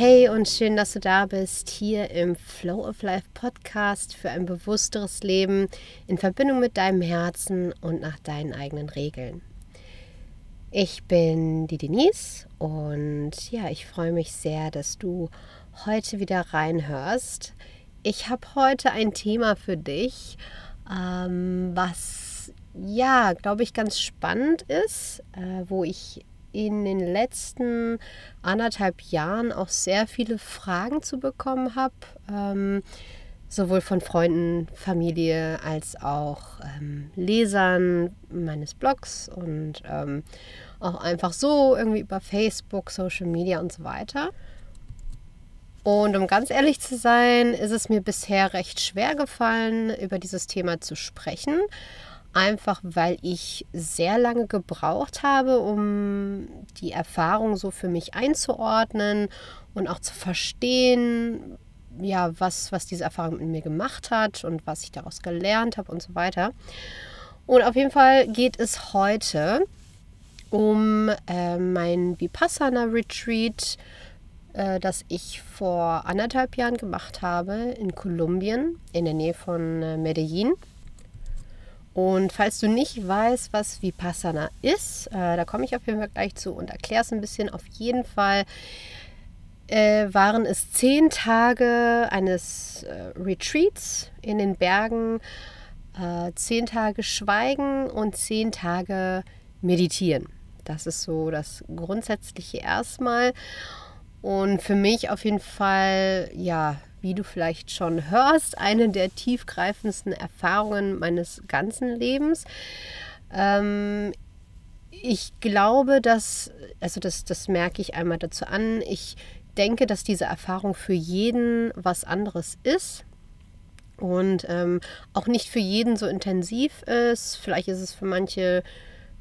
Hey und schön, dass du da bist, hier im Flow of Life Podcast für ein bewussteres Leben in Verbindung mit deinem Herzen und nach deinen eigenen Regeln. Ich bin die Denise und ja, ich freue mich sehr, dass du heute wieder reinhörst. Ich habe heute ein Thema für dich, ähm, was ja, glaube ich, ganz spannend ist, äh, wo ich in den letzten anderthalb Jahren auch sehr viele Fragen zu bekommen habe, ähm, sowohl von Freunden, Familie als auch ähm, Lesern meines Blogs und ähm, auch einfach so irgendwie über Facebook, Social Media und so weiter. Und um ganz ehrlich zu sein, ist es mir bisher recht schwer gefallen, über dieses Thema zu sprechen einfach weil ich sehr lange gebraucht habe, um die Erfahrung so für mich einzuordnen und auch zu verstehen, ja, was, was diese Erfahrung mit mir gemacht hat und was ich daraus gelernt habe und so weiter. Und auf jeden Fall geht es heute um äh, mein Vipassana Retreat, äh, das ich vor anderthalb Jahren gemacht habe in Kolumbien in der Nähe von äh, Medellin. Und falls du nicht weißt, was Vipassana ist, äh, da komme ich auf jeden Fall gleich zu und erkläre es ein bisschen. Auf jeden Fall äh, waren es zehn Tage eines äh, Retreats in den Bergen, äh, zehn Tage Schweigen und zehn Tage Meditieren. Das ist so das Grundsätzliche erstmal. Und für mich auf jeden Fall, ja, wie du vielleicht schon hörst, eine der tiefgreifendsten Erfahrungen meines ganzen Lebens. Ähm, ich glaube, dass, also das, das merke ich einmal dazu an, ich denke, dass diese Erfahrung für jeden was anderes ist und ähm, auch nicht für jeden so intensiv ist. Vielleicht ist es für manche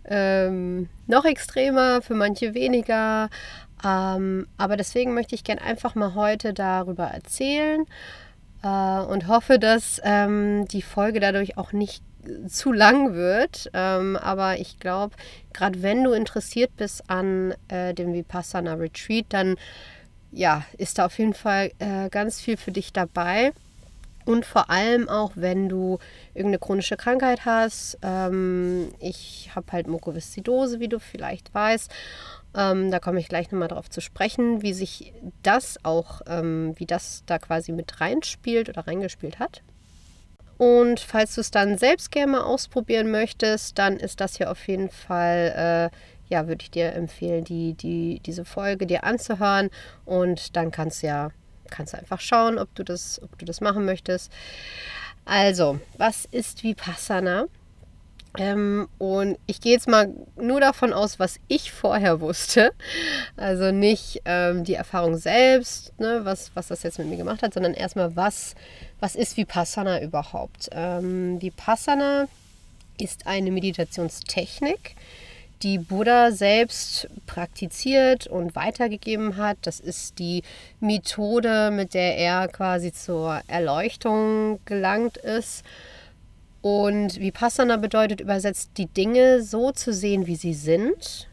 ähm, noch extremer, für manche weniger. Ähm, aber deswegen möchte ich gerne einfach mal heute darüber erzählen äh, und hoffe, dass ähm, die Folge dadurch auch nicht zu lang wird. Ähm, aber ich glaube, gerade wenn du interessiert bist an äh, dem Vipassana Retreat, dann ja, ist da auf jeden Fall äh, ganz viel für dich dabei. Und vor allem auch, wenn du irgendeine chronische Krankheit hast. Ähm, ich habe halt Mukoviszidose, wie du vielleicht weißt. Ähm, da komme ich gleich nochmal drauf zu sprechen, wie sich das auch, ähm, wie das da quasi mit reinspielt oder reingespielt hat. Und falls du es dann selbst gerne mal ausprobieren möchtest, dann ist das hier auf jeden Fall, äh, ja, würde ich dir empfehlen, die, die, diese Folge dir anzuhören. Und dann kannst du ja, kannst du einfach schauen, ob du das, ob du das machen möchtest. Also, was ist Vipassana? Ähm, und ich gehe jetzt mal nur davon aus, was ich vorher wusste. Also nicht ähm, die Erfahrung selbst, ne, was, was das jetzt mit mir gemacht hat, sondern erstmal, was, was ist Vipassana überhaupt? Ähm, Vipassana ist eine Meditationstechnik, die Buddha selbst praktiziert und weitergegeben hat. Das ist die Methode, mit der er quasi zur Erleuchtung gelangt ist. Und Vipassana bedeutet übersetzt, die Dinge so zu sehen, wie sie sind.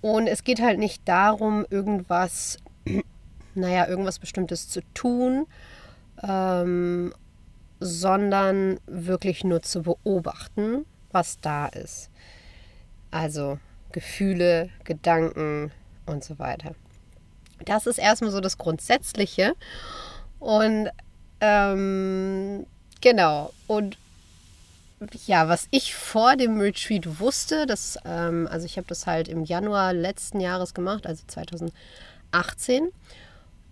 Und es geht halt nicht darum, irgendwas, naja, irgendwas Bestimmtes zu tun, ähm, sondern wirklich nur zu beobachten, was da ist. Also Gefühle, Gedanken und so weiter. Das ist erstmal so das Grundsätzliche. Und ähm, genau, und ja, was ich vor dem Retreat wusste, das, ähm, also ich habe das halt im Januar letzten Jahres gemacht, also 2018.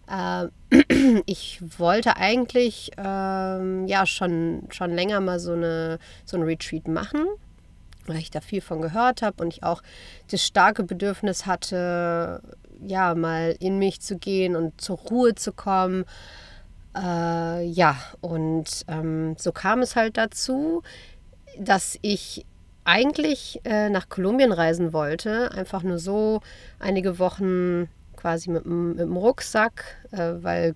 Äh, ich wollte eigentlich ähm, ja schon, schon länger mal so, eine, so ein Retreat machen, weil ich da viel von gehört habe und ich auch das starke Bedürfnis hatte, ja, mal in mich zu gehen und zur Ruhe zu kommen. Äh, ja, und ähm, so kam es halt dazu dass ich eigentlich äh, nach Kolumbien reisen wollte, einfach nur so einige Wochen quasi mit, mit dem Rucksack, äh, weil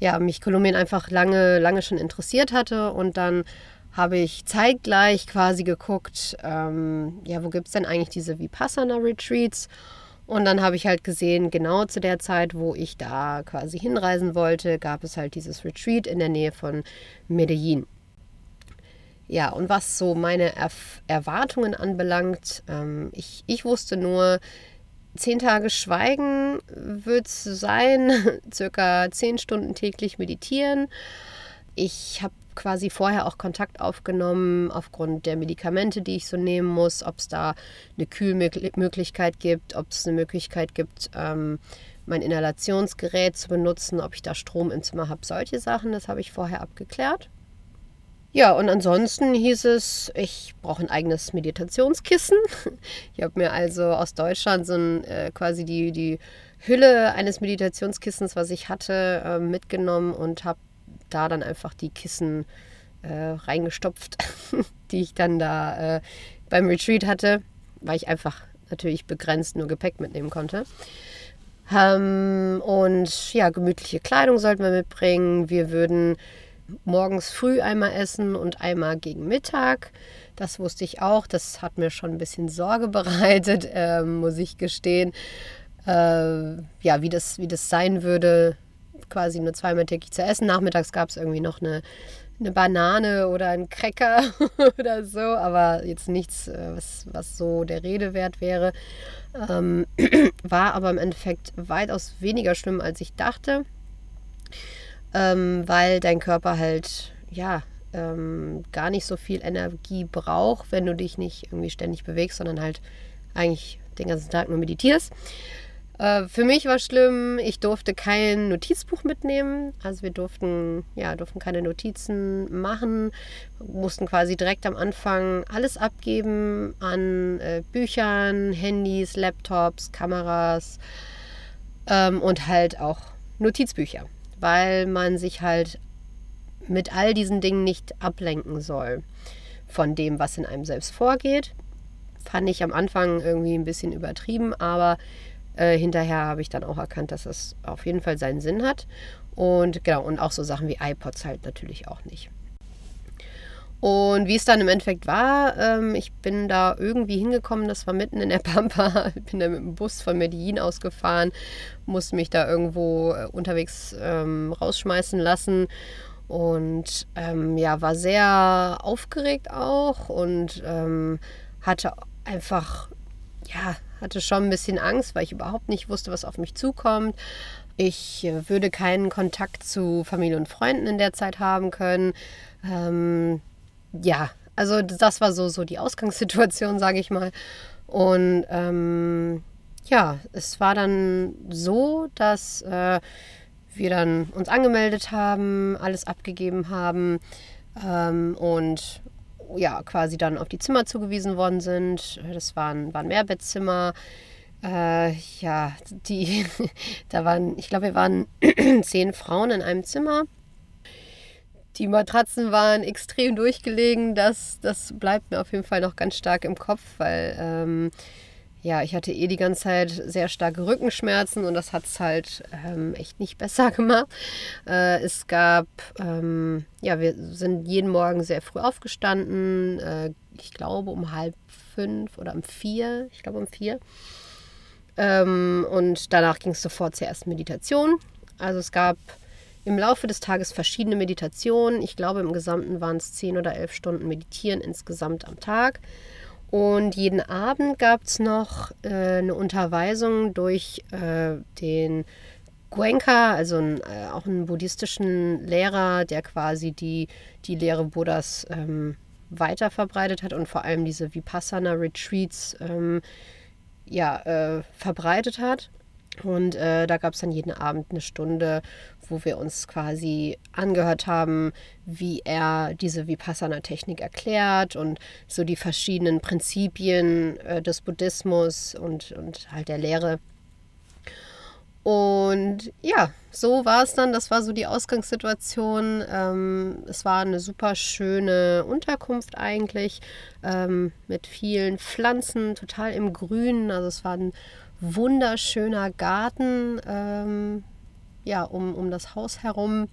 ja, mich Kolumbien einfach lange, lange schon interessiert hatte und dann habe ich zeitgleich quasi geguckt, ähm, ja, wo gibt es denn eigentlich diese Vipassana-Retreats? Und dann habe ich halt gesehen, genau zu der Zeit, wo ich da quasi hinreisen wollte, gab es halt dieses Retreat in der Nähe von Medellin. Ja, und was so meine Erf Erwartungen anbelangt, ähm, ich, ich wusste nur, zehn Tage Schweigen wird es sein, circa zehn Stunden täglich meditieren. Ich habe quasi vorher auch Kontakt aufgenommen aufgrund der Medikamente, die ich so nehmen muss, ob es da eine Kühlmöglichkeit gibt, ob es eine Möglichkeit gibt, ähm, mein Inhalationsgerät zu benutzen, ob ich da Strom im Zimmer habe, solche Sachen, das habe ich vorher abgeklärt. Ja, und ansonsten hieß es, ich brauche ein eigenes Meditationskissen. Ich habe mir also aus Deutschland so ein, äh, quasi die, die Hülle eines Meditationskissens, was ich hatte, äh, mitgenommen und habe da dann einfach die Kissen äh, reingestopft, die ich dann da äh, beim Retreat hatte, weil ich einfach natürlich begrenzt nur Gepäck mitnehmen konnte. Ähm, und ja, gemütliche Kleidung sollten wir mitbringen. Wir würden morgens früh einmal essen und einmal gegen Mittag. Das wusste ich auch. Das hat mir schon ein bisschen Sorge bereitet, äh, muss ich gestehen. Äh, ja, wie das, wie das sein würde, quasi nur zweimal täglich zu essen. Nachmittags gab es irgendwie noch eine, eine Banane oder einen Cracker oder so, aber jetzt nichts, äh, was, was so der Rede wert wäre. Ähm, war aber im Endeffekt weitaus weniger schlimm, als ich dachte, ähm, weil dein Körper halt, ja, ähm, gar nicht so viel Energie braucht, wenn du dich nicht irgendwie ständig bewegst, sondern halt eigentlich den ganzen Tag nur meditierst. Äh, für mich war schlimm, ich durfte kein Notizbuch mitnehmen. Also wir durften, ja, durften keine Notizen machen, mussten quasi direkt am Anfang alles abgeben an äh, Büchern, Handys, Laptops, Kameras ähm, und halt auch Notizbücher, weil man sich halt mit all diesen Dingen nicht ablenken soll von dem, was in einem selbst vorgeht. Fand ich am Anfang irgendwie ein bisschen übertrieben, aber äh, hinterher habe ich dann auch erkannt, dass es auf jeden Fall seinen Sinn hat. Und genau, und auch so Sachen wie iPods halt natürlich auch nicht. Und wie es dann im Endeffekt war, ähm, ich bin da irgendwie hingekommen, das war mitten in der Pampa, ich bin da mit dem Bus von Medellin ausgefahren, musste mich da irgendwo äh, unterwegs ähm, rausschmeißen lassen und ähm, ja, war sehr aufgeregt auch und ähm, hatte einfach, ja, hatte schon ein bisschen Angst, weil ich überhaupt nicht wusste, was auf mich zukommt. Ich äh, würde keinen Kontakt zu Familie und Freunden in der Zeit haben können. Ähm, ja, also das war so, so die Ausgangssituation, sage ich mal. Und ähm, ja, es war dann so, dass äh, wir dann uns angemeldet haben, alles abgegeben haben ähm, und ja, quasi dann auf die Zimmer zugewiesen worden sind. Das waren, waren Mehrbettzimmer. Äh, ja, die, da waren, ich glaube, wir waren zehn Frauen in einem Zimmer. Die Matratzen waren extrem durchgelegen. Das, das bleibt mir auf jeden Fall noch ganz stark im Kopf, weil ähm, ja, ich hatte eh die ganze Zeit sehr starke Rückenschmerzen und das hat es halt ähm, echt nicht besser gemacht. Äh, es gab, ähm, ja, wir sind jeden Morgen sehr früh aufgestanden. Äh, ich glaube um halb fünf oder um vier. Ich glaube um vier. Ähm, und danach ging es sofort zur ersten Meditation. Also es gab im Laufe des Tages verschiedene Meditationen. Ich glaube, im Gesamten waren es zehn oder elf Stunden Meditieren insgesamt am Tag. Und jeden Abend gab es noch äh, eine Unterweisung durch äh, den Goenka, also ein, äh, auch einen buddhistischen Lehrer, der quasi die, die Lehre Buddhas ähm, weiter verbreitet hat und vor allem diese Vipassana-Retreats ähm, ja, äh, verbreitet hat. Und äh, da gab es dann jeden Abend eine Stunde, wo wir uns quasi angehört haben, wie er diese Vipassana-Technik erklärt und so die verschiedenen Prinzipien äh, des Buddhismus und, und halt der Lehre. Und ja, so war es dann. Das war so die Ausgangssituation. Ähm, es war eine super schöne Unterkunft eigentlich ähm, mit vielen Pflanzen, total im Grünen. Also es war ein wunderschöner Garten ähm, ja, um, um das Haus herum.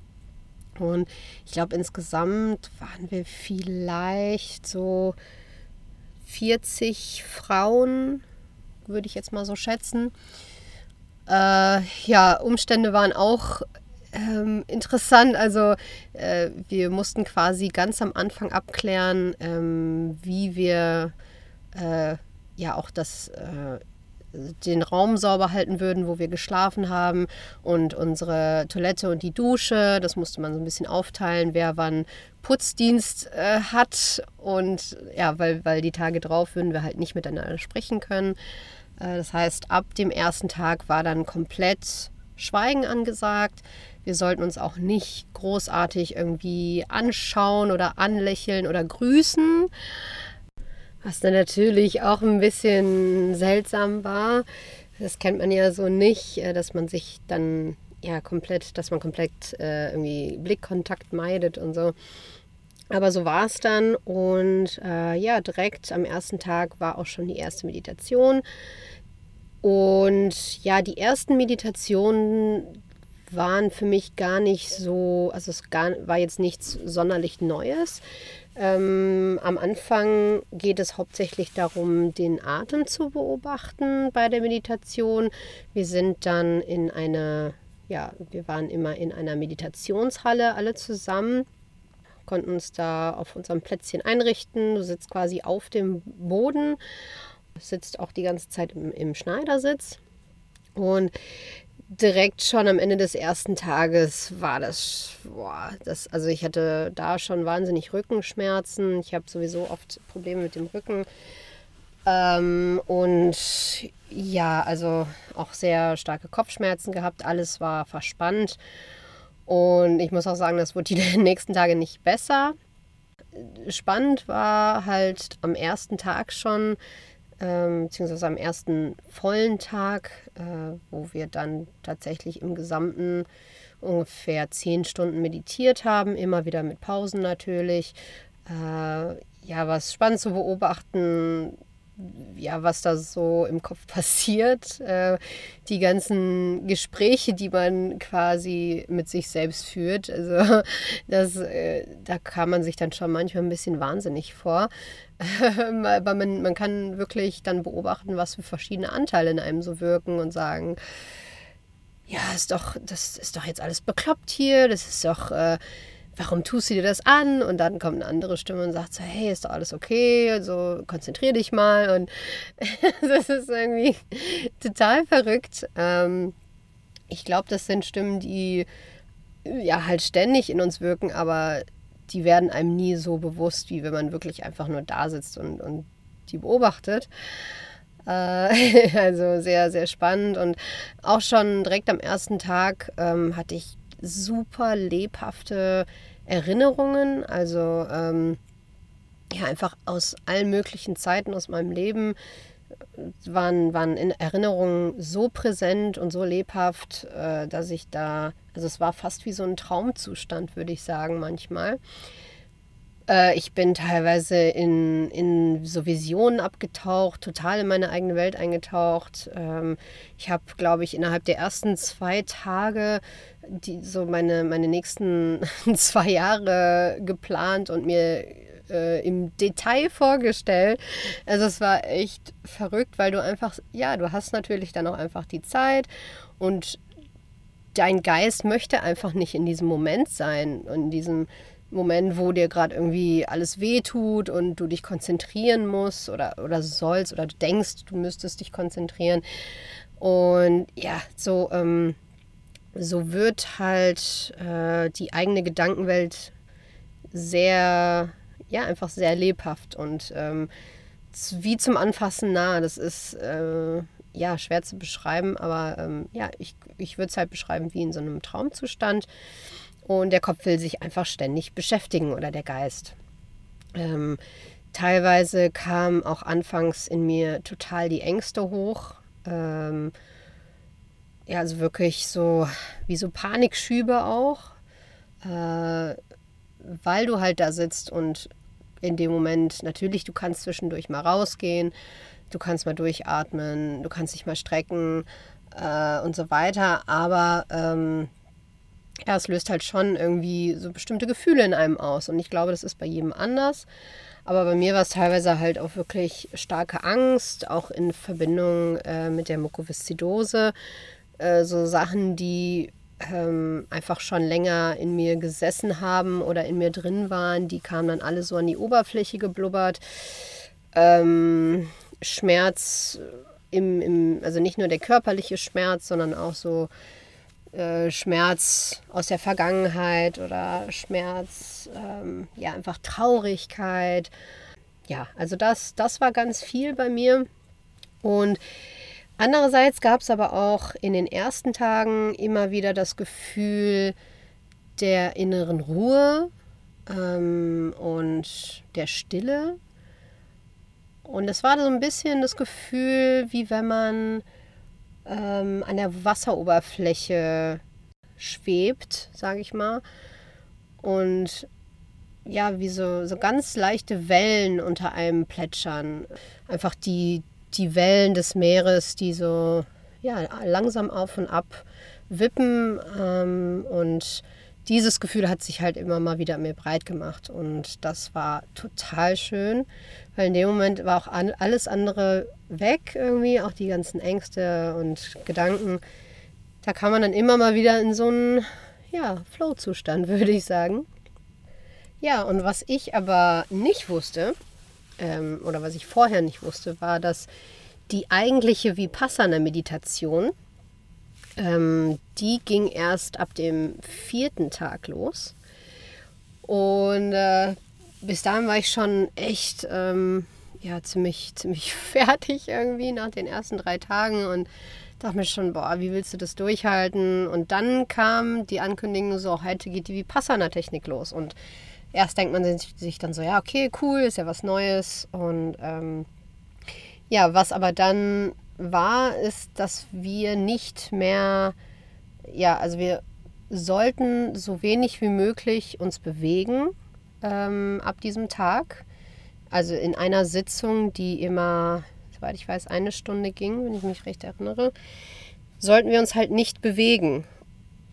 Und ich glaube, insgesamt waren wir vielleicht so 40 Frauen, würde ich jetzt mal so schätzen. Äh, ja, Umstände waren auch ähm, interessant. Also äh, wir mussten quasi ganz am Anfang abklären, ähm, wie wir äh, ja auch das äh, den Raum sauber halten würden, wo wir geschlafen haben und unsere Toilette und die Dusche. Das musste man so ein bisschen aufteilen, wer wann Putzdienst äh, hat. Und ja, weil, weil die Tage drauf würden wir halt nicht miteinander sprechen können. Äh, das heißt, ab dem ersten Tag war dann komplett Schweigen angesagt. Wir sollten uns auch nicht großartig irgendwie anschauen oder anlächeln oder grüßen. Was dann natürlich auch ein bisschen seltsam war. Das kennt man ja so nicht, äh, dass man sich dann ja komplett, dass man komplett äh, irgendwie Blickkontakt meidet und so. Aber so war es dann und äh, ja, direkt am ersten Tag war auch schon die erste Meditation. Und ja, die ersten Meditationen waren für mich gar nicht so, also es gar, war jetzt nichts sonderlich Neues. Ähm, am Anfang geht es hauptsächlich darum, den Atem zu beobachten bei der Meditation. Wir sind dann in einer, ja, wir waren immer in einer Meditationshalle alle zusammen, konnten uns da auf unserem Plätzchen einrichten. Du sitzt quasi auf dem Boden, sitzt auch die ganze Zeit im, im Schneidersitz. Und direkt schon am Ende des ersten Tages war das, boah, das, also ich hatte da schon wahnsinnig Rückenschmerzen. Ich habe sowieso oft Probleme mit dem Rücken. Ähm, und ja, also auch sehr starke Kopfschmerzen gehabt. Alles war verspannt. Und ich muss auch sagen, das wurde die nächsten Tage nicht besser. Spannend war halt am ersten Tag schon, ähm, beziehungsweise am ersten vollen Tag, äh, wo wir dann tatsächlich im Gesamten ungefähr zehn Stunden meditiert haben, immer wieder mit Pausen natürlich. Äh, ja, was spannend zu beobachten, ja, was da so im Kopf passiert. Äh, die ganzen Gespräche, die man quasi mit sich selbst führt. Also das, äh, da kam man sich dann schon manchmal ein bisschen wahnsinnig vor. Aber man, man kann wirklich dann beobachten, was für verschiedene Anteile in einem so wirken und sagen, ja, ist doch, das ist doch jetzt alles bekloppt hier, das ist doch. Äh, warum tust du dir das an? Und dann kommt eine andere Stimme und sagt so, hey, ist doch alles okay, also konzentrier dich mal. Und das ist irgendwie total verrückt. Ähm, ich glaube, das sind Stimmen, die ja halt ständig in uns wirken, aber die werden einem nie so bewusst, wie wenn man wirklich einfach nur da sitzt und, und die beobachtet. Äh, also sehr, sehr spannend. Und auch schon direkt am ersten Tag ähm, hatte ich super lebhafte Erinnerungen, also ähm, ja, einfach aus allen möglichen Zeiten aus meinem Leben äh, waren, waren in Erinnerungen so präsent und so lebhaft, äh, dass ich da, also es war fast wie so ein Traumzustand, würde ich sagen, manchmal. Äh, ich bin teilweise in, in so Visionen abgetaucht, total in meine eigene Welt eingetaucht. Ähm, ich habe, glaube ich, innerhalb der ersten zwei Tage die, so meine, meine nächsten zwei Jahre geplant und mir äh, im Detail vorgestellt. Also es war echt verrückt, weil du einfach, ja, du hast natürlich dann auch einfach die Zeit und dein Geist möchte einfach nicht in diesem Moment sein, in diesem Moment, wo dir gerade irgendwie alles wehtut und du dich konzentrieren musst oder, oder sollst oder du denkst, du müsstest dich konzentrieren. Und ja, so, ähm, so wird halt äh, die eigene Gedankenwelt sehr, ja, einfach sehr lebhaft und ähm, wie zum Anfassen nah. Das ist äh, ja schwer zu beschreiben, aber ähm, ja, ich, ich würde es halt beschreiben wie in so einem Traumzustand. Und der Kopf will sich einfach ständig beschäftigen oder der Geist. Ähm, teilweise kamen auch anfangs in mir total die Ängste hoch. Ähm, ja, also wirklich so wie so Panikschübe auch, äh, weil du halt da sitzt und in dem Moment natürlich, du kannst zwischendurch mal rausgehen, du kannst mal durchatmen, du kannst dich mal strecken äh, und so weiter, aber ähm, ja, es löst halt schon irgendwie so bestimmte Gefühle in einem aus. Und ich glaube, das ist bei jedem anders. Aber bei mir war es teilweise halt auch wirklich starke Angst, auch in Verbindung äh, mit der Mukoviszidose. Äh, so Sachen, die ähm, einfach schon länger in mir gesessen haben oder in mir drin waren, die kamen dann alle so an die Oberfläche geblubbert. Ähm, Schmerz im, im, also nicht nur der körperliche Schmerz, sondern auch so äh, Schmerz aus der Vergangenheit oder Schmerz, ähm, ja, einfach Traurigkeit. Ja, also das, das war ganz viel bei mir. Und andererseits gab es aber auch in den ersten Tagen immer wieder das Gefühl der inneren Ruhe ähm, und der Stille. Und es war so ein bisschen das Gefühl, wie wenn man ähm, an der Wasseroberfläche schwebt, sage ich mal. Und ja, wie so, so ganz leichte Wellen unter einem plätschern. Einfach die, die Wellen des Meeres, die so ja, langsam auf und ab wippen. Ähm, und dieses Gefühl hat sich halt immer mal wieder mir breit gemacht. Und das war total schön, weil in dem Moment war auch alles andere weg irgendwie, auch die ganzen Ängste und Gedanken. Da kam man dann immer mal wieder in so einen ja, Flow-Zustand, würde ich sagen. Ja, und was ich aber nicht wusste, ähm, oder was ich vorher nicht wusste, war, dass die eigentliche Vipassana-Meditation, ähm, die ging erst ab dem vierten Tag los. Und äh, bis dahin war ich schon echt ähm, ja, ziemlich, ziemlich fertig irgendwie nach den ersten drei Tagen und dachte mir schon, boah, wie willst du das durchhalten? Und dann kam die Ankündigung so, heute geht die Vipassana-Technik los. Und erst denkt man sich dann so, ja, okay, cool, ist ja was Neues. Und ähm, ja, was aber dann war, ist, dass wir nicht mehr, ja, also wir sollten so wenig wie möglich uns bewegen ähm, ab diesem Tag. Also in einer Sitzung, die immer, soweit ich weiß, eine Stunde ging, wenn ich mich recht erinnere, sollten wir uns halt nicht bewegen.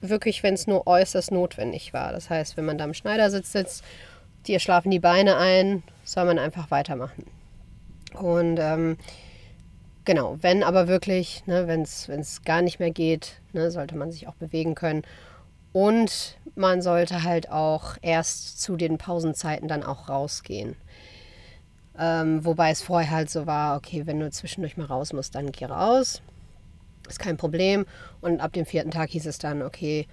Wirklich, wenn es nur äußerst notwendig war. Das heißt, wenn man da im Schneidersitz sitzt, dir schlafen die Beine ein, soll man einfach weitermachen. Und ähm, genau, wenn aber wirklich, ne, wenn es gar nicht mehr geht, ne, sollte man sich auch bewegen können. Und man sollte halt auch erst zu den Pausenzeiten dann auch rausgehen. Ähm, wobei es vorher halt so war, okay, wenn du zwischendurch mal raus musst, dann geh raus. Ist kein Problem. Und ab dem vierten Tag hieß es dann, okay,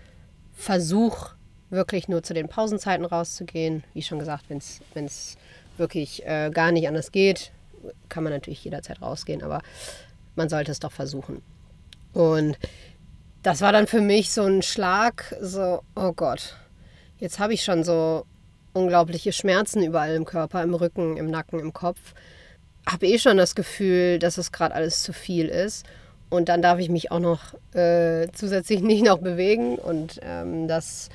versuch wirklich nur zu den Pausenzeiten rauszugehen. Wie schon gesagt, wenn es wirklich äh, gar nicht anders geht, kann man natürlich jederzeit rausgehen, aber man sollte es doch versuchen. Und das war dann für mich so ein Schlag, so, oh Gott, jetzt habe ich schon so unglaubliche Schmerzen überall im Körper, im Rücken, im Nacken, im Kopf. Habe eh schon das Gefühl, dass es gerade alles zu viel ist. Und dann darf ich mich auch noch äh, zusätzlich nicht noch bewegen. Und ähm, das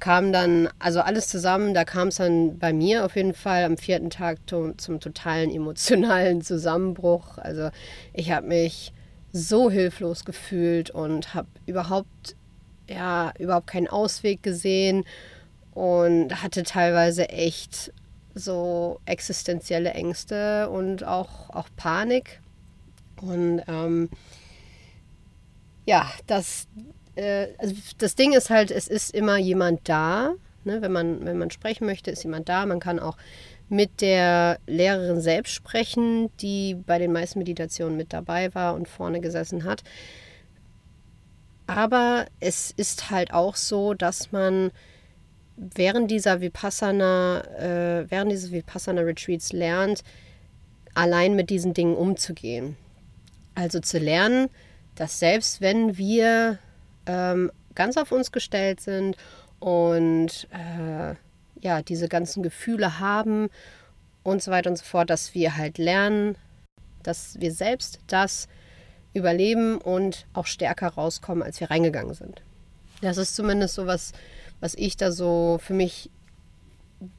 kam dann, also alles zusammen, da kam es dann bei mir auf jeden Fall am vierten Tag zum, zum totalen emotionalen Zusammenbruch. Also ich habe mich so hilflos gefühlt und habe überhaupt, ja, überhaupt keinen Ausweg gesehen und hatte teilweise echt so existenzielle Ängste und auch, auch Panik. Und ähm, ja, das, äh, also das Ding ist halt, es ist immer jemand da. Ne? Wenn, man, wenn man sprechen möchte, ist jemand da. Man kann auch mit der Lehrerin selbst sprechen, die bei den meisten Meditationen mit dabei war und vorne gesessen hat. Aber es ist halt auch so, dass man während dieser Vipassana, äh, während dieses Vipassana Retreats lernt, allein mit diesen Dingen umzugehen. Also zu lernen, dass selbst wenn wir ähm, ganz auf uns gestellt sind und äh, ja, diese ganzen Gefühle haben und so weiter und so fort, dass wir halt lernen, dass wir selbst das überleben und auch stärker rauskommen, als wir reingegangen sind. Das ist zumindest so was, was ich da so für mich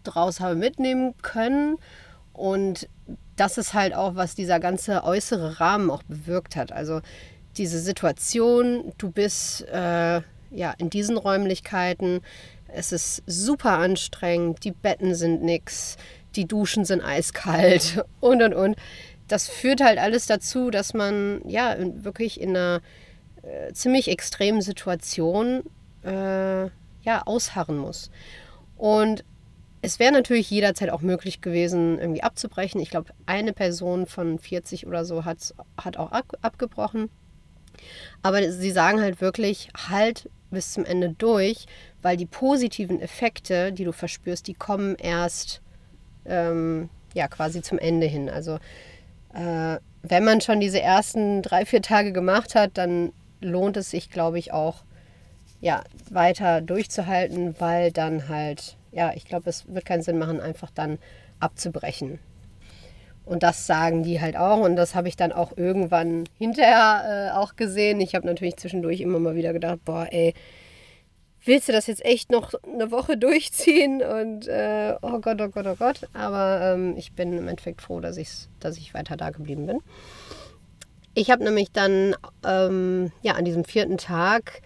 draus habe mitnehmen können. Und das ist halt auch, was dieser ganze äußere Rahmen auch bewirkt hat. Also diese Situation, du bist äh, ja, in diesen Räumlichkeiten. Es ist super anstrengend, die Betten sind nix, die Duschen sind eiskalt und und und. Das führt halt alles dazu, dass man ja wirklich in einer äh, ziemlich extremen Situation äh, ja, ausharren muss. Und es wäre natürlich jederzeit auch möglich gewesen, irgendwie abzubrechen. Ich glaube, eine Person von 40 oder so hat, hat auch ab, abgebrochen. Aber sie sagen halt wirklich, halt bis zum Ende durch, weil die positiven Effekte, die du verspürst, die kommen erst ähm, ja quasi zum Ende hin. Also äh, wenn man schon diese ersten drei, vier Tage gemacht hat, dann lohnt es sich, glaube ich, auch ja, weiter durchzuhalten, weil dann halt, ja, ich glaube, es wird keinen Sinn machen, einfach dann abzubrechen. Und das sagen die halt auch. Und das habe ich dann auch irgendwann hinterher äh, auch gesehen. Ich habe natürlich zwischendurch immer mal wieder gedacht, boah, ey, willst du das jetzt echt noch eine Woche durchziehen? Und äh, oh Gott, oh Gott, oh Gott. Aber ähm, ich bin im Endeffekt froh, dass, ich's, dass ich weiter da geblieben bin. Ich habe nämlich dann ähm, ja, an diesem vierten Tag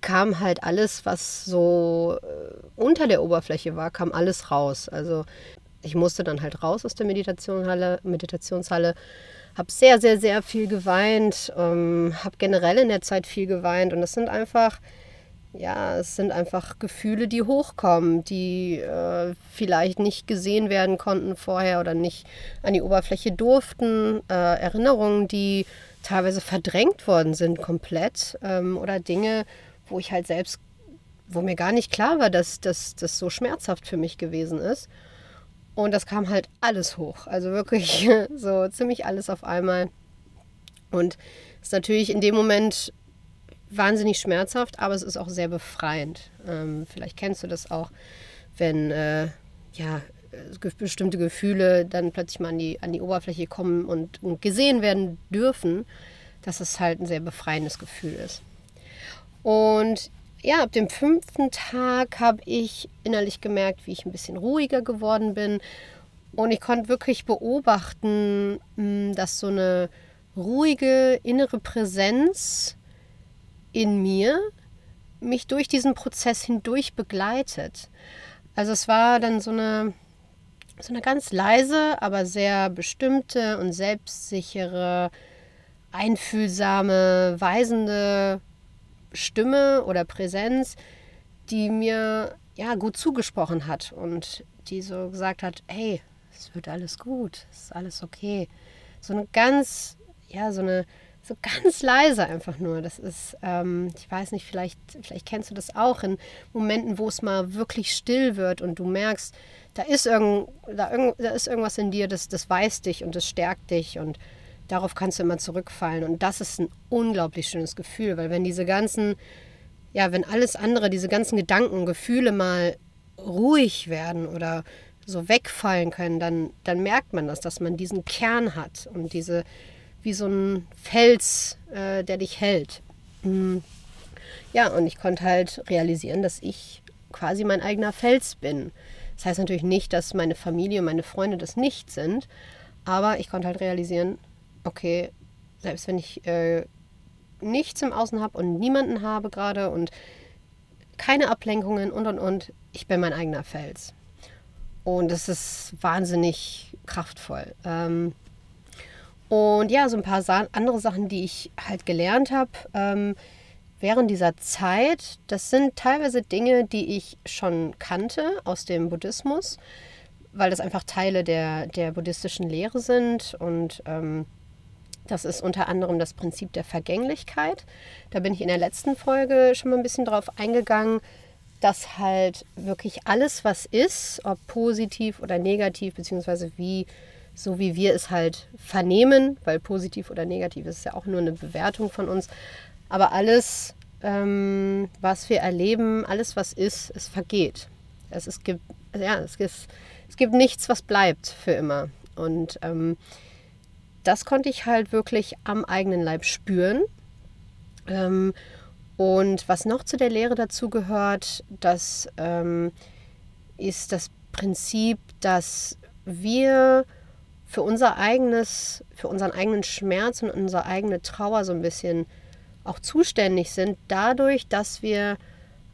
kam halt alles, was so äh, unter der Oberfläche war, kam alles raus. Also ich musste dann halt raus aus der Meditationshalle, Meditationshalle habe sehr, sehr, sehr viel geweint, ähm, habe generell in der Zeit viel geweint und das sind einfach, ja, es sind einfach Gefühle, die hochkommen, die äh, vielleicht nicht gesehen werden konnten vorher oder nicht an die Oberfläche durften, äh, Erinnerungen, die teilweise verdrängt worden sind komplett ähm, oder Dinge, wo ich halt selbst, wo mir gar nicht klar war, dass das so schmerzhaft für mich gewesen ist. Und das kam halt alles hoch. Also wirklich so ziemlich alles auf einmal. Und es ist natürlich in dem Moment wahnsinnig schmerzhaft, aber es ist auch sehr befreiend. Ähm, vielleicht kennst du das auch, wenn äh, ja, bestimmte Gefühle dann plötzlich mal an die, an die Oberfläche kommen und, und gesehen werden dürfen, dass es halt ein sehr befreiendes Gefühl ist. Und ja, ab dem fünften Tag habe ich innerlich gemerkt, wie ich ein bisschen ruhiger geworden bin. Und ich konnte wirklich beobachten, hm, dass so eine ruhige innere Präsenz in mir mich durch diesen Prozess hindurch begleitet. Also es war dann so eine, so eine ganz leise, aber sehr bestimmte und selbstsichere, einfühlsame, weisende Stimme oder Präsenz, die mir ja gut zugesprochen hat und die so gesagt hat, hey, es wird alles gut, es ist alles okay. So eine ganz, ja, so eine, so ganz leise einfach nur. Das ist, ähm, ich weiß nicht, vielleicht, vielleicht kennst du das auch in Momenten, wo es mal wirklich still wird und du merkst, da ist, irgend, da, irgend, da ist irgendwas in dir, das, das weiß dich und das stärkt dich und darauf kannst du immer zurückfallen. Und das ist ein unglaublich schönes Gefühl, weil wenn diese ganzen, ja, wenn alles andere, diese ganzen Gedanken, Gefühle mal ruhig werden oder so wegfallen können, dann, dann merkt man das, dass man diesen Kern hat und diese, wie so ein Fels, äh, der dich hält. Mhm. Ja, und ich konnte halt realisieren, dass ich quasi mein eigener Fels bin. Das heißt natürlich nicht, dass meine Familie und meine Freunde das nicht sind, aber ich konnte halt realisieren, okay, selbst wenn ich äh, nichts im Außen habe und niemanden habe gerade und keine Ablenkungen und und und, ich bin mein eigener Fels. Und das ist wahnsinnig kraftvoll. Ähm, und ja, so ein paar Sa andere Sachen, die ich halt gelernt habe ähm, während dieser Zeit, das sind teilweise Dinge, die ich schon kannte aus dem Buddhismus, weil das einfach Teile der, der buddhistischen Lehre sind und ähm, das ist unter anderem das Prinzip der Vergänglichkeit. Da bin ich in der letzten Folge schon mal ein bisschen drauf eingegangen, dass halt wirklich alles, was ist, ob positiv oder negativ, beziehungsweise wie, so wie wir es halt vernehmen, weil positiv oder negativ ist ja auch nur eine Bewertung von uns, aber alles, ähm, was wir erleben, alles, was ist, es vergeht. Es, es, gibt, ja, es, gibt, es gibt nichts, was bleibt für immer. Und ähm, das konnte ich halt wirklich am eigenen Leib spüren. Ähm, und was noch zu der Lehre dazu gehört, das ähm, ist das Prinzip, dass wir für unser eigenes, für unseren eigenen Schmerz und unsere eigene Trauer so ein bisschen auch zuständig sind, dadurch, dass wir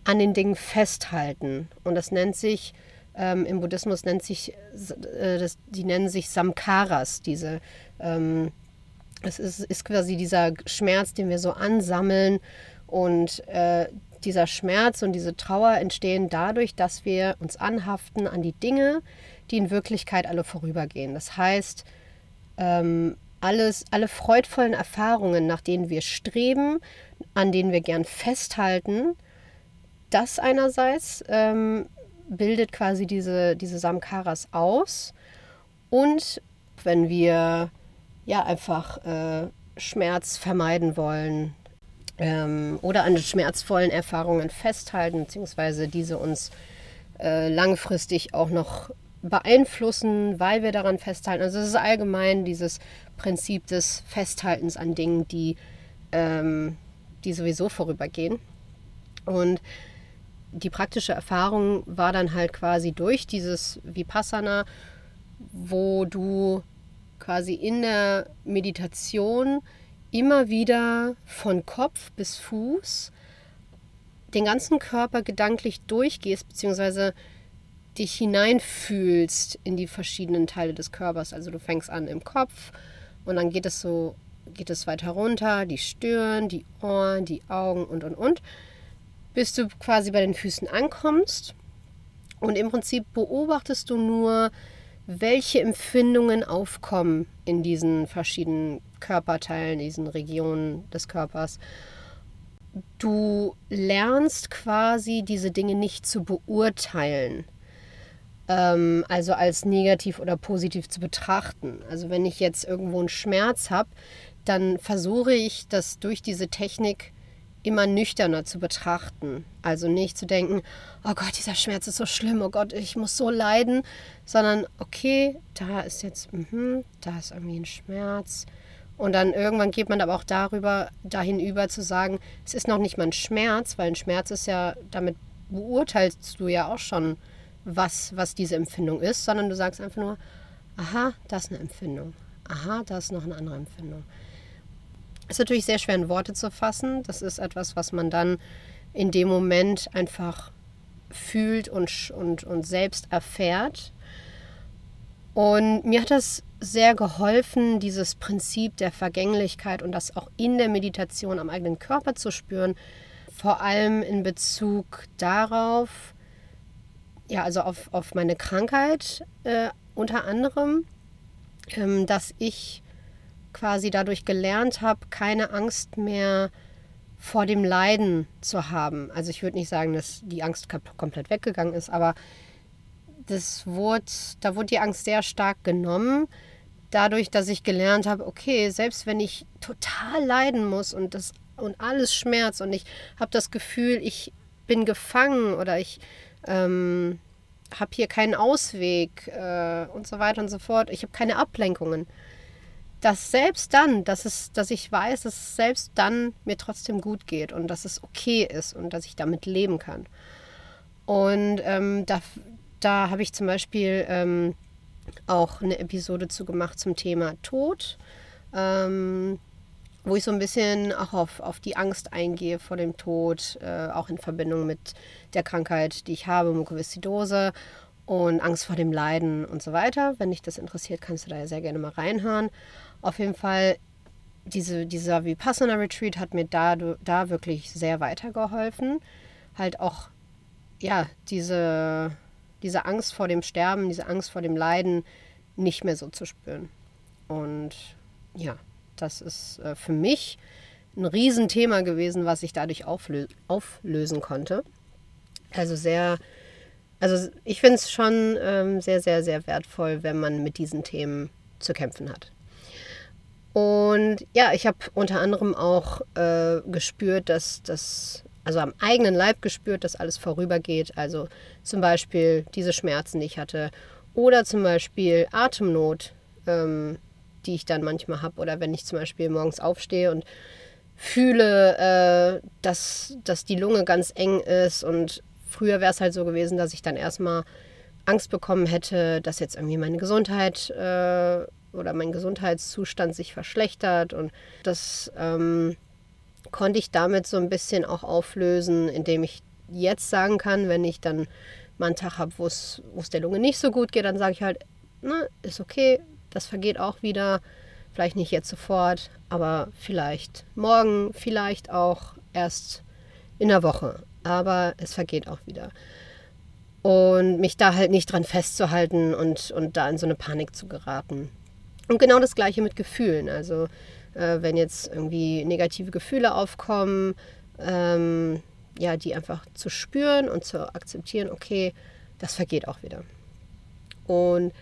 an den Dingen festhalten. Und das nennt sich, ähm, im Buddhismus nennt sich, äh, das, die nennen sich Samkaras, diese, ähm, es ist, ist quasi dieser Schmerz, den wir so ansammeln und äh, dieser Schmerz und diese Trauer entstehen dadurch, dass wir uns anhaften an die Dinge, die in Wirklichkeit alle vorübergehen. Das heißt, ähm, alles, alle freudvollen Erfahrungen, nach denen wir streben, an denen wir gern festhalten, das einerseits ähm, bildet quasi diese, diese Samkaras aus. Und wenn wir ja einfach äh, Schmerz vermeiden wollen ähm, oder an schmerzvollen Erfahrungen festhalten, beziehungsweise diese uns äh, langfristig auch noch beeinflussen, weil wir daran festhalten. Also es ist allgemein dieses Prinzip des Festhaltens an Dingen, die, ähm, die sowieso vorübergehen. Und die praktische Erfahrung war dann halt quasi durch dieses Vipassana, wo du quasi in der Meditation immer wieder von Kopf bis Fuß den ganzen Körper gedanklich durchgehst, beziehungsweise dich hineinfühlst in die verschiedenen Teile des Körpers. Also du fängst an im Kopf und dann geht es so, geht es weiter runter, die Stirn, die Ohren, die Augen und und und, bis du quasi bei den Füßen ankommst. Und im Prinzip beobachtest du nur, welche Empfindungen aufkommen in diesen verschiedenen Körperteilen, diesen Regionen des Körpers. Du lernst quasi diese Dinge nicht zu beurteilen, ähm, also als negativ oder positiv zu betrachten. Also wenn ich jetzt irgendwo einen Schmerz habe, dann versuche ich das durch diese Technik immer nüchterner zu betrachten. Also nicht zu denken, oh Gott, dieser Schmerz ist so schlimm, oh Gott, ich muss so leiden, sondern okay, da ist jetzt, mh, da ist irgendwie ein Schmerz. Und dann irgendwann geht man aber auch darüber, dahin über zu sagen, es ist noch nicht mal ein Schmerz, weil ein Schmerz ist ja, damit beurteilst du ja auch schon, was, was diese Empfindung ist, sondern du sagst einfach nur, aha, das ist eine Empfindung. Aha, da ist noch eine andere Empfindung. Ist natürlich sehr schwer in Worte zu fassen. Das ist etwas, was man dann in dem Moment einfach fühlt und, und, und selbst erfährt. Und mir hat das sehr geholfen, dieses Prinzip der Vergänglichkeit und das auch in der Meditation am eigenen Körper zu spüren. Vor allem in Bezug darauf, ja, also auf, auf meine Krankheit äh, unter anderem, ähm, dass ich quasi dadurch gelernt habe, keine Angst mehr vor dem Leiden zu haben. Also ich würde nicht sagen, dass die Angst komplett weggegangen ist, aber das wurde, da wurde die Angst sehr stark genommen, dadurch, dass ich gelernt habe, okay, selbst wenn ich total leiden muss und das und alles schmerzt und ich habe das Gefühl, ich bin gefangen oder ich ähm, habe hier keinen Ausweg äh, und so weiter und so fort. Ich habe keine Ablenkungen dass selbst dann, dass, es, dass ich weiß, dass es selbst dann mir trotzdem gut geht und dass es okay ist und dass ich damit leben kann. Und ähm, da, da habe ich zum Beispiel ähm, auch eine Episode zu gemacht zum Thema Tod, ähm, wo ich so ein bisschen auch auf, auf die Angst eingehe vor dem Tod, äh, auch in Verbindung mit der Krankheit, die ich habe, Mukoviszidose und Angst vor dem Leiden und so weiter. Wenn dich das interessiert, kannst du da ja sehr gerne mal reinhören. Auf jeden Fall, diese, dieser Vipassana Retreat hat mir da, da wirklich sehr weitergeholfen. Halt auch, ja, diese, diese Angst vor dem Sterben, diese Angst vor dem Leiden nicht mehr so zu spüren. Und ja, das ist äh, für mich ein Riesenthema gewesen, was ich dadurch auflö auflösen konnte. Also sehr, also ich finde es schon ähm, sehr, sehr, sehr wertvoll, wenn man mit diesen Themen zu kämpfen hat. Und ja, ich habe unter anderem auch äh, gespürt, dass das, also am eigenen Leib gespürt, dass alles vorübergeht. Also zum Beispiel diese Schmerzen, die ich hatte. Oder zum Beispiel Atemnot, ähm, die ich dann manchmal habe. Oder wenn ich zum Beispiel morgens aufstehe und fühle, äh, dass, dass die Lunge ganz eng ist. Und früher wäre es halt so gewesen, dass ich dann erstmal Angst bekommen hätte, dass jetzt irgendwie meine Gesundheit äh, oder mein Gesundheitszustand sich verschlechtert und das ähm, konnte ich damit so ein bisschen auch auflösen, indem ich jetzt sagen kann, wenn ich dann mal einen Tag habe, wo es der Lunge nicht so gut geht, dann sage ich halt, ne, ist okay, das vergeht auch wieder. Vielleicht nicht jetzt sofort, aber vielleicht morgen, vielleicht auch erst in der Woche. Aber es vergeht auch wieder. Und mich da halt nicht dran festzuhalten und, und da in so eine Panik zu geraten. Und genau das gleiche mit Gefühlen. Also äh, wenn jetzt irgendwie negative Gefühle aufkommen, ähm, ja, die einfach zu spüren und zu akzeptieren, okay, das vergeht auch wieder. Und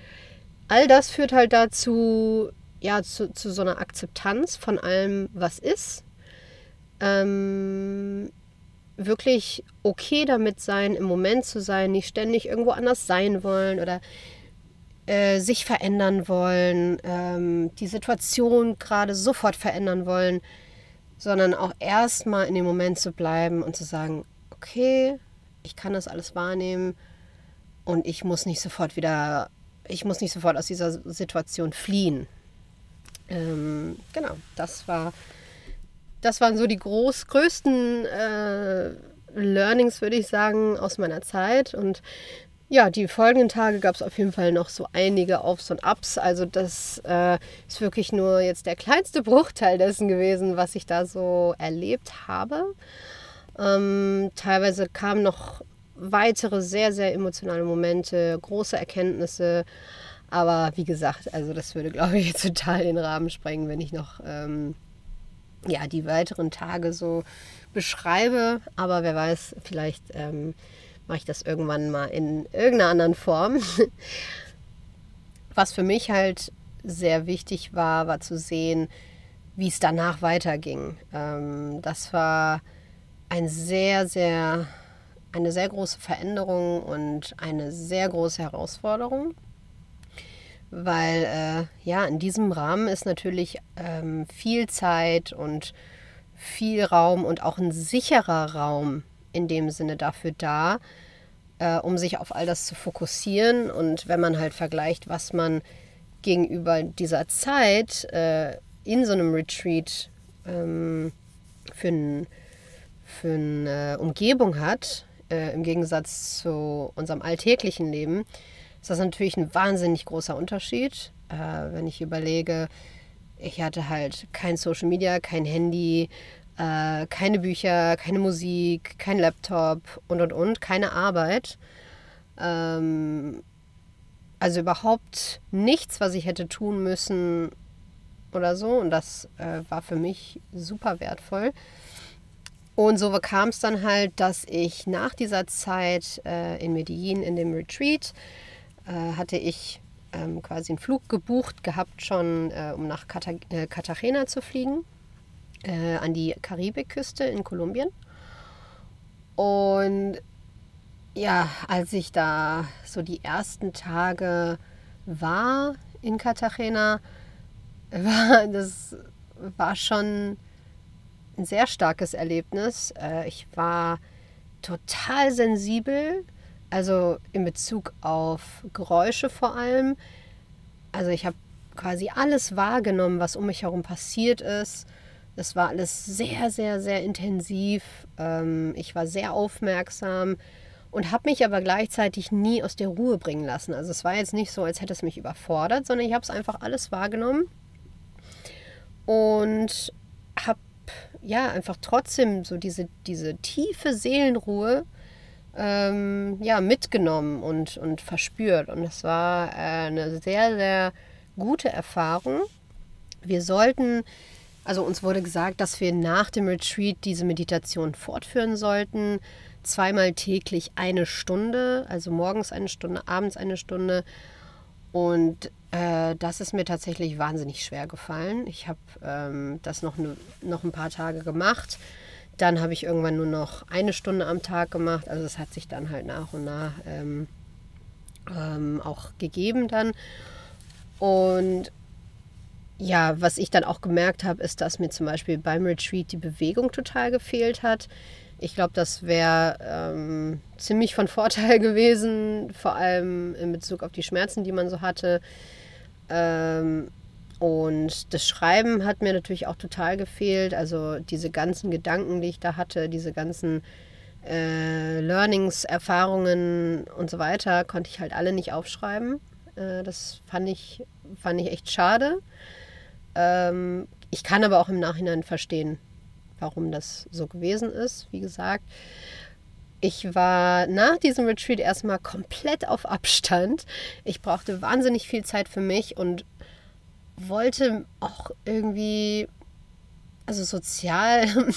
all das führt halt dazu, ja, zu, zu so einer Akzeptanz von allem, was ist. Ähm, wirklich okay damit sein, im Moment zu sein, nicht ständig irgendwo anders sein wollen oder äh, sich verändern wollen, ähm, die Situation gerade sofort verändern wollen, sondern auch erstmal in dem Moment zu bleiben und zu sagen, okay, ich kann das alles wahrnehmen und ich muss nicht sofort wieder, ich muss nicht sofort aus dieser Situation fliehen. Ähm, genau, das war, das waren so die groß, größten äh, Learnings, würde ich sagen, aus meiner Zeit. Und ja, die folgenden Tage gab es auf jeden Fall noch so einige Aufs und Ups. Also das äh, ist wirklich nur jetzt der kleinste Bruchteil dessen gewesen, was ich da so erlebt habe. Ähm, teilweise kamen noch weitere sehr, sehr emotionale Momente, große Erkenntnisse. Aber wie gesagt, also das würde, glaube ich, total den Rahmen sprengen, wenn ich noch ähm, ja, die weiteren Tage so beschreibe. Aber wer weiß, vielleicht ähm, mache ich das irgendwann mal in irgendeiner anderen Form. Was für mich halt sehr wichtig war, war zu sehen, wie es danach weiterging. Ähm, das war ein sehr, sehr, eine sehr große Veränderung und eine sehr große Herausforderung. Weil äh, ja, in diesem Rahmen ist natürlich ähm, viel Zeit und viel Raum und auch ein sicherer Raum in dem Sinne dafür da, äh, um sich auf all das zu fokussieren. Und wenn man halt vergleicht, was man gegenüber dieser Zeit äh, in so einem Retreat ähm, für, ein, für eine Umgebung hat, äh, im Gegensatz zu unserem alltäglichen Leben, ist das natürlich ein wahnsinnig großer Unterschied. Äh, wenn ich überlege, ich hatte halt kein Social Media, kein Handy, äh, keine Bücher, keine Musik, kein Laptop und und und, keine Arbeit. Ähm, also überhaupt nichts, was ich hätte tun müssen oder so. Und das äh, war für mich super wertvoll. Und so kam es dann halt, dass ich nach dieser Zeit äh, in Medellin, in dem Retreat, äh, hatte ich ähm, quasi einen Flug gebucht gehabt, schon äh, um nach äh, Cartagena zu fliegen äh, an die Karibikküste in Kolumbien. Und ja, als ich da so die ersten Tage war in Cartagena, war das war schon ein sehr starkes Erlebnis. Äh, ich war total sensibel, also in Bezug auf Geräusche vor allem. Also ich habe quasi alles wahrgenommen, was um mich herum passiert ist. Es war alles sehr, sehr, sehr intensiv. Ähm, ich war sehr aufmerksam und habe mich aber gleichzeitig nie aus der Ruhe bringen lassen. Also es war jetzt nicht so, als hätte es mich überfordert, sondern ich habe es einfach alles wahrgenommen und habe ja einfach trotzdem so diese, diese tiefe Seelenruhe ähm, ja, mitgenommen und, und verspürt. Und es war äh, eine sehr, sehr gute Erfahrung. Wir sollten also uns wurde gesagt, dass wir nach dem Retreat diese Meditation fortführen sollten. Zweimal täglich eine Stunde, also morgens eine Stunde, abends eine Stunde. Und äh, das ist mir tatsächlich wahnsinnig schwer gefallen. Ich habe ähm, das noch, ne, noch ein paar Tage gemacht. Dann habe ich irgendwann nur noch eine Stunde am Tag gemacht. Also es hat sich dann halt nach und nach ähm, ähm, auch gegeben dann. Und ja, was ich dann auch gemerkt habe, ist, dass mir zum Beispiel beim Retreat die Bewegung total gefehlt hat. Ich glaube, das wäre ähm, ziemlich von Vorteil gewesen, vor allem in Bezug auf die Schmerzen, die man so hatte. Ähm, und das Schreiben hat mir natürlich auch total gefehlt. Also diese ganzen Gedanken, die ich da hatte, diese ganzen äh, Learnings, Erfahrungen und so weiter, konnte ich halt alle nicht aufschreiben. Äh, das fand ich, fand ich echt schade. Ähm, ich kann aber auch im Nachhinein verstehen, warum das so gewesen ist. Wie gesagt, ich war nach diesem Retreat erstmal komplett auf Abstand. Ich brauchte wahnsinnig viel Zeit für mich und wollte auch irgendwie, also sozial,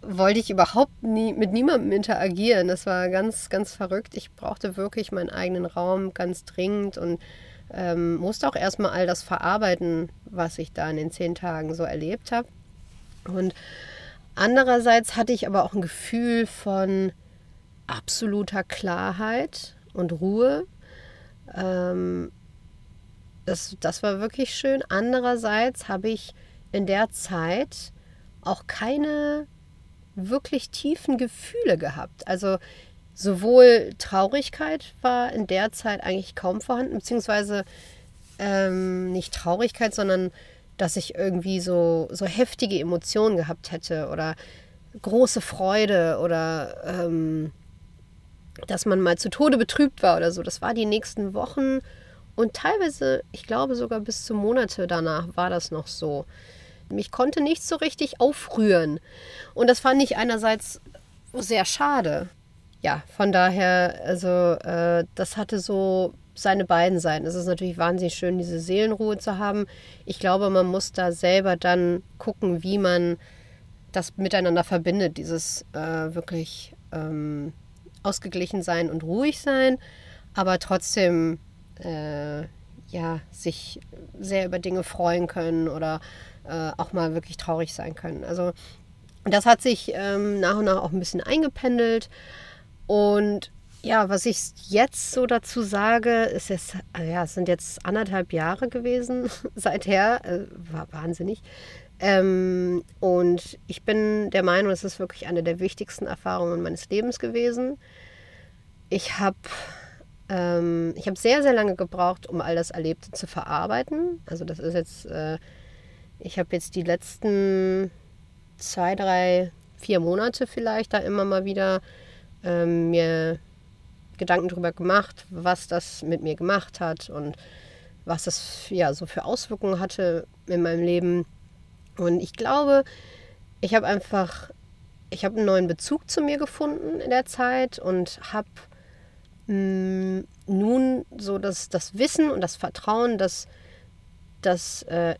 wollte ich überhaupt nie mit niemandem interagieren. Das war ganz, ganz verrückt. Ich brauchte wirklich meinen eigenen Raum ganz dringend und ähm, musste auch erstmal all das verarbeiten, was ich da in den zehn Tagen so erlebt habe. Und andererseits hatte ich aber auch ein Gefühl von absoluter Klarheit und Ruhe. Ähm, das, das war wirklich schön. Andererseits habe ich in der Zeit auch keine wirklich tiefen Gefühle gehabt. Also sowohl Traurigkeit war in der Zeit eigentlich kaum vorhanden, beziehungsweise ähm, nicht Traurigkeit, sondern dass ich irgendwie so, so heftige Emotionen gehabt hätte oder große Freude oder ähm, dass man mal zu Tode betrübt war oder so. Das war die nächsten Wochen und teilweise, ich glaube sogar bis zu Monate danach war das noch so. Mich konnte nicht so richtig aufrühren. Und das fand ich einerseits sehr schade. Ja, von daher, also äh, das hatte so seine beiden Seiten. Es ist natürlich wahnsinnig schön, diese Seelenruhe zu haben. Ich glaube, man muss da selber dann gucken, wie man das miteinander verbindet, dieses äh, wirklich ähm, ausgeglichen sein und ruhig sein, aber trotzdem äh, ja, sich sehr über Dinge freuen können oder äh, auch mal wirklich traurig sein können. Also das hat sich ähm, nach und nach auch ein bisschen eingependelt. Und ja, was ich jetzt so dazu sage, ist jetzt, also ja, es sind jetzt anderthalb Jahre gewesen seither, äh, war wahnsinnig. Ähm, und ich bin der Meinung, es ist wirklich eine der wichtigsten Erfahrungen meines Lebens gewesen. Ich habe ähm, ich habe sehr, sehr lange gebraucht, um all das Erlebte zu verarbeiten. Also das ist jetzt, äh, ich habe jetzt die letzten zwei, drei, vier Monate vielleicht da immer mal wieder ähm, mir Gedanken darüber gemacht, was das mit mir gemacht hat und was das ja so für Auswirkungen hatte in meinem Leben. Und ich glaube, ich habe einfach, ich habe einen neuen Bezug zu mir gefunden in der Zeit und habe mh, nun so das, das Wissen und das Vertrauen, dass, dass äh,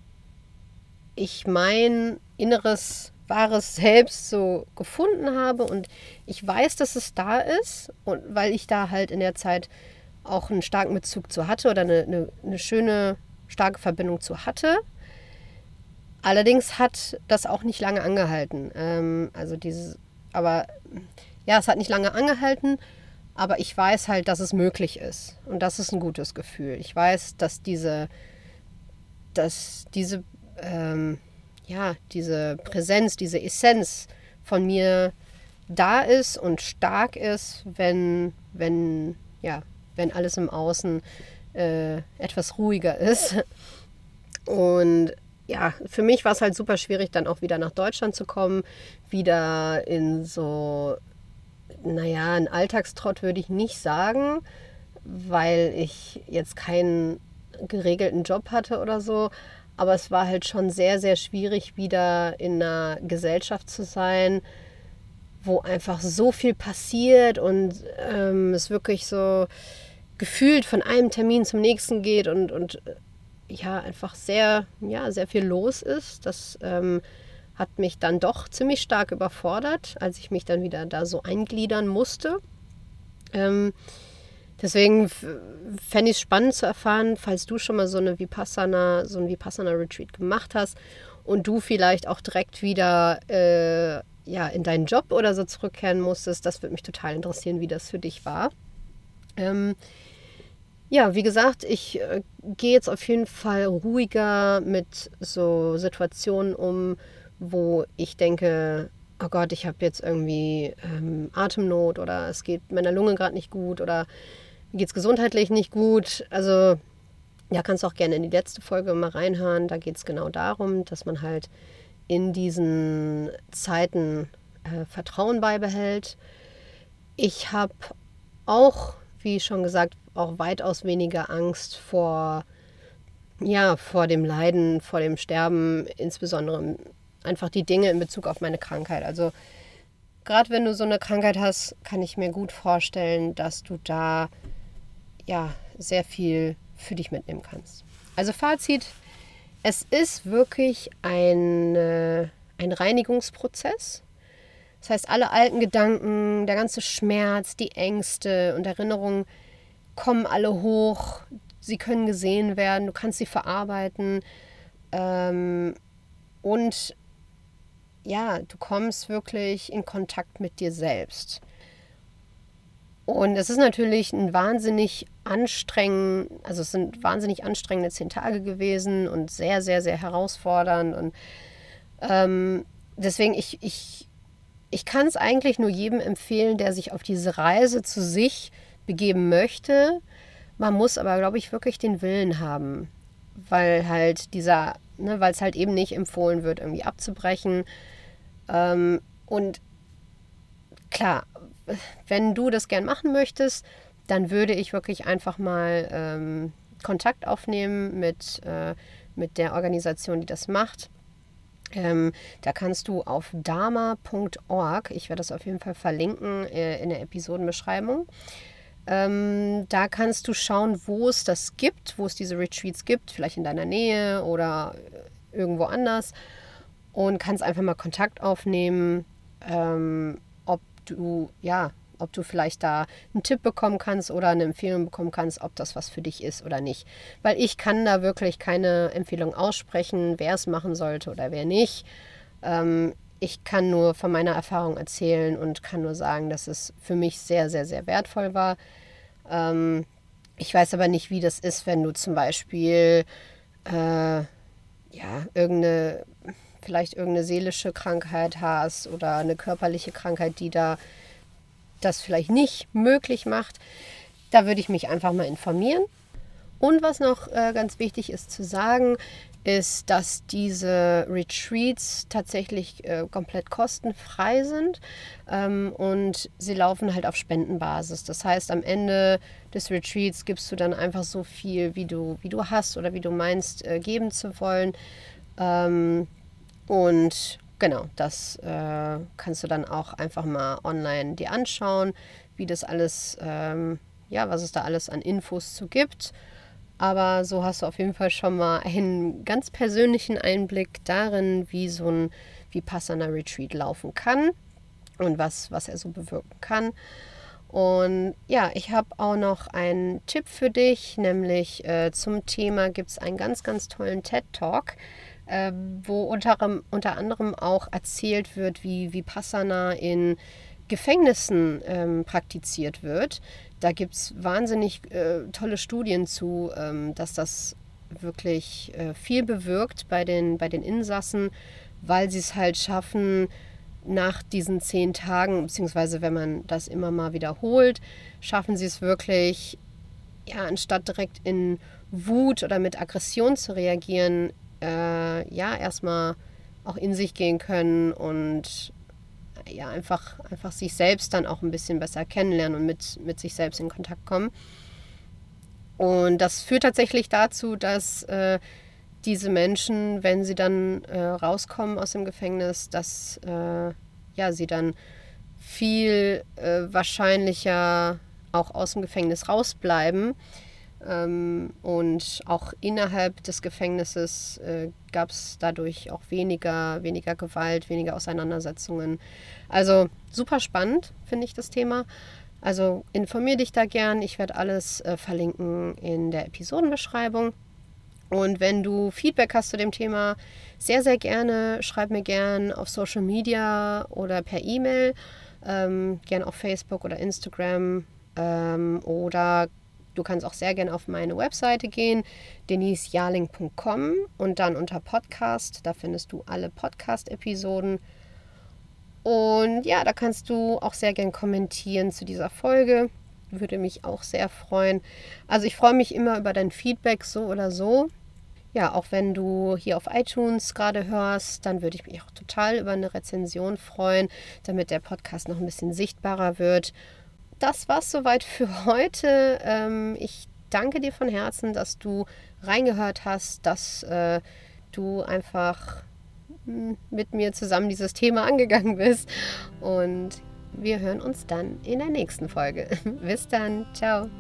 ich mein inneres, wahres Selbst so gefunden habe und ich weiß, dass es da ist und weil ich da halt in der Zeit auch einen starken Bezug zu hatte oder eine, eine, eine schöne, starke Verbindung zu hatte. Allerdings hat das auch nicht lange angehalten. Ähm, also dieses, aber ja, es hat nicht lange angehalten. Aber ich weiß halt, dass es möglich ist. Und das ist ein gutes Gefühl. Ich weiß, dass diese, dass diese, ähm, ja, diese Präsenz, diese Essenz von mir da ist und stark ist, wenn, wenn, ja, wenn alles im Außen äh, etwas ruhiger ist. Und ja, für mich war es halt super schwierig, dann auch wieder nach Deutschland zu kommen, wieder in so naja, ein Alltagstrott würde ich nicht sagen, weil ich jetzt keinen geregelten Job hatte oder so. Aber es war halt schon sehr, sehr schwierig, wieder in einer Gesellschaft zu sein, wo einfach so viel passiert und ähm, es wirklich so gefühlt von einem Termin zum nächsten geht und, und äh, ja, einfach sehr, ja, sehr viel los ist. Das ähm, hat mich dann doch ziemlich stark überfordert, als ich mich dann wieder da so eingliedern musste. Ähm, deswegen fände ich es spannend zu erfahren, falls du schon mal so eine Vipassana, so ein Vipassana-Retreat gemacht hast und du vielleicht auch direkt wieder äh, ja, in deinen Job oder so zurückkehren musstest. Das würde mich total interessieren, wie das für dich war. Ähm, ja, wie gesagt, ich äh, gehe jetzt auf jeden Fall ruhiger mit so Situationen um, wo ich denke, oh Gott, ich habe jetzt irgendwie ähm, Atemnot oder es geht meiner Lunge gerade nicht gut oder geht es gesundheitlich nicht gut. Also Ja, kannst auch gerne in die letzte Folge mal reinhören. Da geht es genau darum, dass man halt in diesen Zeiten äh, Vertrauen beibehält. Ich habe auch, wie schon gesagt, auch weitaus weniger Angst vor, ja, vor dem Leiden, vor dem Sterben, insbesondere einfach die Dinge in Bezug auf meine Krankheit. Also gerade wenn du so eine Krankheit hast, kann ich mir gut vorstellen, dass du da ja sehr viel für dich mitnehmen kannst. Also Fazit, es ist wirklich ein, ein Reinigungsprozess. Das heißt, alle alten Gedanken, der ganze Schmerz, die Ängste und Erinnerungen kommen alle hoch. Sie können gesehen werden, du kannst sie verarbeiten. Ähm, und ja, du kommst wirklich in Kontakt mit dir selbst. Und es ist natürlich ein wahnsinnig anstrengend, also es sind wahnsinnig anstrengende zehn Tage gewesen und sehr, sehr, sehr herausfordernd. Und ähm, deswegen, ich, ich, ich kann es eigentlich nur jedem empfehlen, der sich auf diese Reise zu sich begeben möchte. Man muss aber, glaube ich, wirklich den Willen haben, weil halt dieser, ne, weil es halt eben nicht empfohlen wird, irgendwie abzubrechen. Ähm, und klar, wenn du das gern machen möchtest, dann würde ich wirklich einfach mal ähm, Kontakt aufnehmen mit, äh, mit der Organisation, die das macht. Ähm, da kannst du auf dharma.org, ich werde das auf jeden Fall verlinken äh, in der Episodenbeschreibung, ähm, da kannst du schauen, wo es das gibt, wo es diese Retreats gibt, vielleicht in deiner Nähe oder irgendwo anders und kannst einfach mal Kontakt aufnehmen. Ähm, du, ja, ob du vielleicht da einen Tipp bekommen kannst oder eine Empfehlung bekommen kannst, ob das was für dich ist oder nicht. Weil ich kann da wirklich keine Empfehlung aussprechen, wer es machen sollte oder wer nicht. Ähm, ich kann nur von meiner Erfahrung erzählen und kann nur sagen, dass es für mich sehr, sehr, sehr wertvoll war. Ähm, ich weiß aber nicht, wie das ist, wenn du zum Beispiel äh, ja, irgendeine vielleicht irgendeine seelische Krankheit hast oder eine körperliche Krankheit, die da das vielleicht nicht möglich macht, da würde ich mich einfach mal informieren. Und was noch äh, ganz wichtig ist zu sagen, ist, dass diese Retreats tatsächlich äh, komplett kostenfrei sind ähm, und sie laufen halt auf Spendenbasis. Das heißt, am Ende des Retreats gibst du dann einfach so viel, wie du, wie du hast oder wie du meinst, äh, geben zu wollen. Ähm, und genau, das äh, kannst du dann auch einfach mal online dir anschauen, wie das alles, ähm, ja, was es da alles an Infos zu gibt. Aber so hast du auf jeden Fall schon mal einen ganz persönlichen Einblick darin, wie so ein Vipassana Retreat laufen kann und was, was er so bewirken kann. Und ja, ich habe auch noch einen Tipp für dich, nämlich äh, zum Thema gibt es einen ganz, ganz tollen TED Talk ähm, wo unter, unter anderem auch erzählt wird, wie Vipassana in Gefängnissen ähm, praktiziert wird. Da gibt es wahnsinnig äh, tolle Studien zu, ähm, dass das wirklich äh, viel bewirkt bei den, bei den Insassen, weil sie es halt schaffen, nach diesen zehn Tagen, beziehungsweise wenn man das immer mal wiederholt, schaffen sie es wirklich, ja, anstatt direkt in Wut oder mit Aggression zu reagieren, äh, ja, erstmal auch in sich gehen können und ja, einfach, einfach sich selbst dann auch ein bisschen besser kennenlernen und mit, mit sich selbst in Kontakt kommen. Und das führt tatsächlich dazu, dass äh, diese Menschen, wenn sie dann äh, rauskommen aus dem Gefängnis, dass äh, ja, sie dann viel äh, wahrscheinlicher auch aus dem Gefängnis rausbleiben ähm, und auch innerhalb des Gefängnisses äh, gab es dadurch auch weniger, weniger Gewalt, weniger Auseinandersetzungen. Also super spannend, finde ich das Thema. Also informier dich da gern. Ich werde alles äh, verlinken in der Episodenbeschreibung. Und wenn du Feedback hast zu dem Thema, sehr, sehr gerne, schreib mir gern auf Social Media oder per E-Mail, ähm, gern auf Facebook oder Instagram ähm, oder Du kannst auch sehr gerne auf meine Webseite gehen, denisejarling.com und dann unter Podcast, da findest du alle Podcast-Episoden. Und ja, da kannst du auch sehr gerne kommentieren zu dieser Folge. würde mich auch sehr freuen. Also ich freue mich immer über dein Feedback so oder so. Ja, auch wenn du hier auf iTunes gerade hörst, dann würde ich mich auch total über eine Rezension freuen, damit der Podcast noch ein bisschen sichtbarer wird. Das war's soweit für heute. Ähm, ich danke dir von Herzen, dass du reingehört hast, dass äh, du einfach hm, mit mir zusammen dieses Thema angegangen bist. Und wir hören uns dann in der nächsten Folge. Bis dann. Ciao.